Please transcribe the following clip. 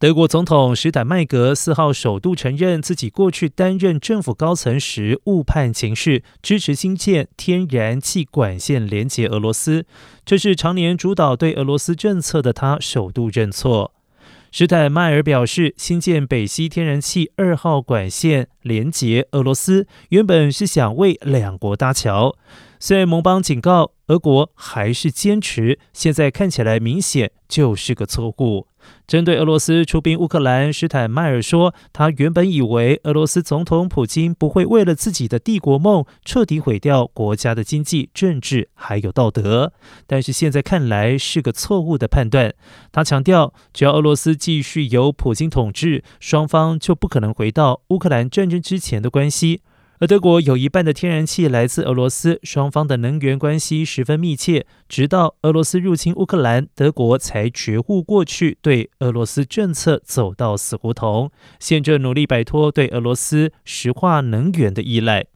德国总统施坦麦格四号首度承认自己过去担任政府高层时误判情势，支持新建天然气管线连接俄罗斯。这是常年主导对俄罗斯政策的他首度认错。施坦迈尔表示，新建北溪天然气二号管线连接俄罗斯，原本是想为两国搭桥。虽然盟邦警告，俄国还是坚持，现在看起来明显就是个错误。针对俄罗斯出兵乌克兰，施坦迈尔说：“他原本以为俄罗斯总统普京不会为了自己的帝国梦彻底毁掉国家的经济、政治还有道德，但是现在看来是个错误的判断。”他强调，只要俄罗斯继续由普京统治，双方就不可能回到乌克兰战之前的关系。而德国有一半的天然气来自俄罗斯，双方的能源关系十分密切。直到俄罗斯入侵乌克兰，德国才觉悟过去对俄罗斯政策走到死胡同，现正努力摆脱对俄罗斯石化能源的依赖。